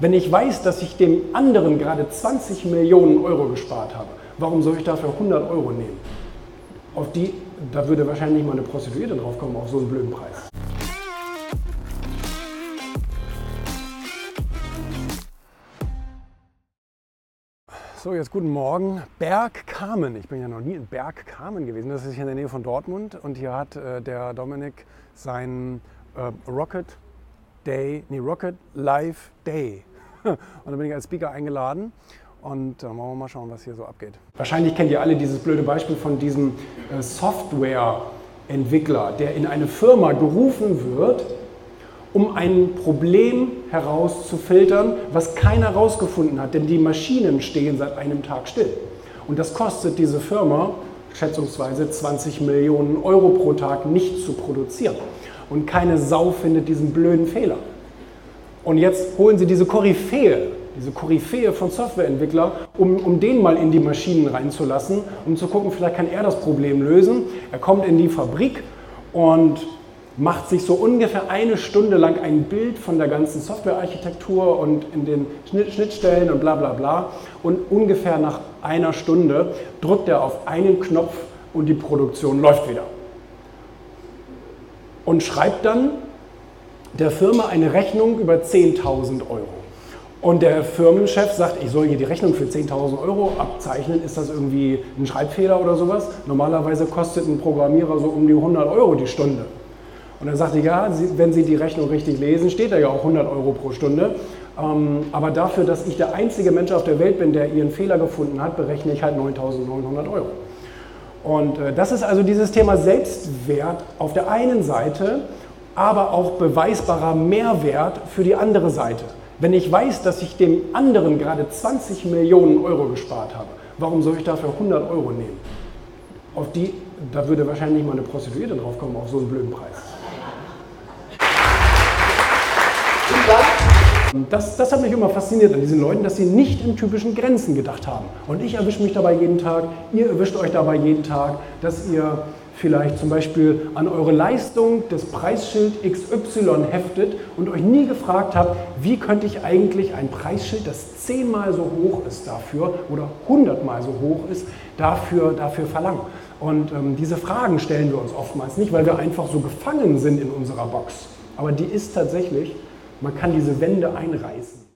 Wenn ich weiß, dass ich dem anderen gerade 20 Millionen Euro gespart habe, warum soll ich dafür 100 Euro nehmen? Auf die, da würde wahrscheinlich mal eine Prostituierte drauf kommen, auf so einen blöden Preis. So, jetzt guten Morgen. Bergkamen. Ich bin ja noch nie in Bergkamen gewesen. Das ist hier in der Nähe von Dortmund. Und hier hat äh, der Dominik seinen äh, Rocket Day, nee, Rocket Live Day. Und da bin ich als Speaker eingeladen. Und dann äh, wollen wir mal schauen, was hier so abgeht. Wahrscheinlich kennt ihr alle dieses blöde Beispiel von diesem äh, Softwareentwickler, der in eine Firma gerufen wird, um ein Problem herauszufiltern, was keiner herausgefunden hat, denn die Maschinen stehen seit einem Tag still. Und das kostet diese Firma schätzungsweise 20 Millionen Euro pro Tag nicht zu produzieren. Und keine Sau findet diesen blöden Fehler. Und jetzt holen sie diese Koryphäe, diese Koryphäe von Softwareentwickler, um, um den mal in die Maschinen reinzulassen, um zu gucken, vielleicht kann er das Problem lösen. Er kommt in die Fabrik und macht sich so ungefähr eine Stunde lang ein Bild von der ganzen Softwarearchitektur und in den Schnittstellen und bla bla bla. Und ungefähr nach einer Stunde drückt er auf einen Knopf und die Produktion läuft wieder. Und schreibt dann der Firma eine Rechnung über 10.000 Euro. Und der Firmenchef sagt, ich soll hier die Rechnung für 10.000 Euro abzeichnen. Ist das irgendwie ein Schreibfehler oder sowas? Normalerweise kostet ein Programmierer so um die 100 Euro die Stunde. Und er sagte, ja, wenn Sie die Rechnung richtig lesen, steht da ja auch 100 Euro pro Stunde. Ähm, aber dafür, dass ich der einzige Mensch auf der Welt bin, der Ihren Fehler gefunden hat, berechne ich halt 9.900 Euro. Und äh, das ist also dieses Thema Selbstwert auf der einen Seite, aber auch beweisbarer Mehrwert für die andere Seite. Wenn ich weiß, dass ich dem anderen gerade 20 Millionen Euro gespart habe, warum soll ich dafür 100 Euro nehmen? Auf die, da würde wahrscheinlich mal eine Prostituierte drauf kommen, auf so einen blöden Preis. Das, das hat mich immer fasziniert an diesen Leuten, dass sie nicht in typischen Grenzen gedacht haben. Und ich erwische mich dabei jeden Tag, ihr erwischt euch dabei jeden Tag, dass ihr vielleicht zum Beispiel an eure Leistung das Preisschild XY heftet und euch nie gefragt habt, wie könnte ich eigentlich ein Preisschild, das zehnmal so hoch ist dafür oder hundertmal so hoch ist, dafür, dafür verlangen. Und ähm, diese Fragen stellen wir uns oftmals nicht, weil wir einfach so gefangen sind in unserer Box. Aber die ist tatsächlich man kann diese Wände einreißen.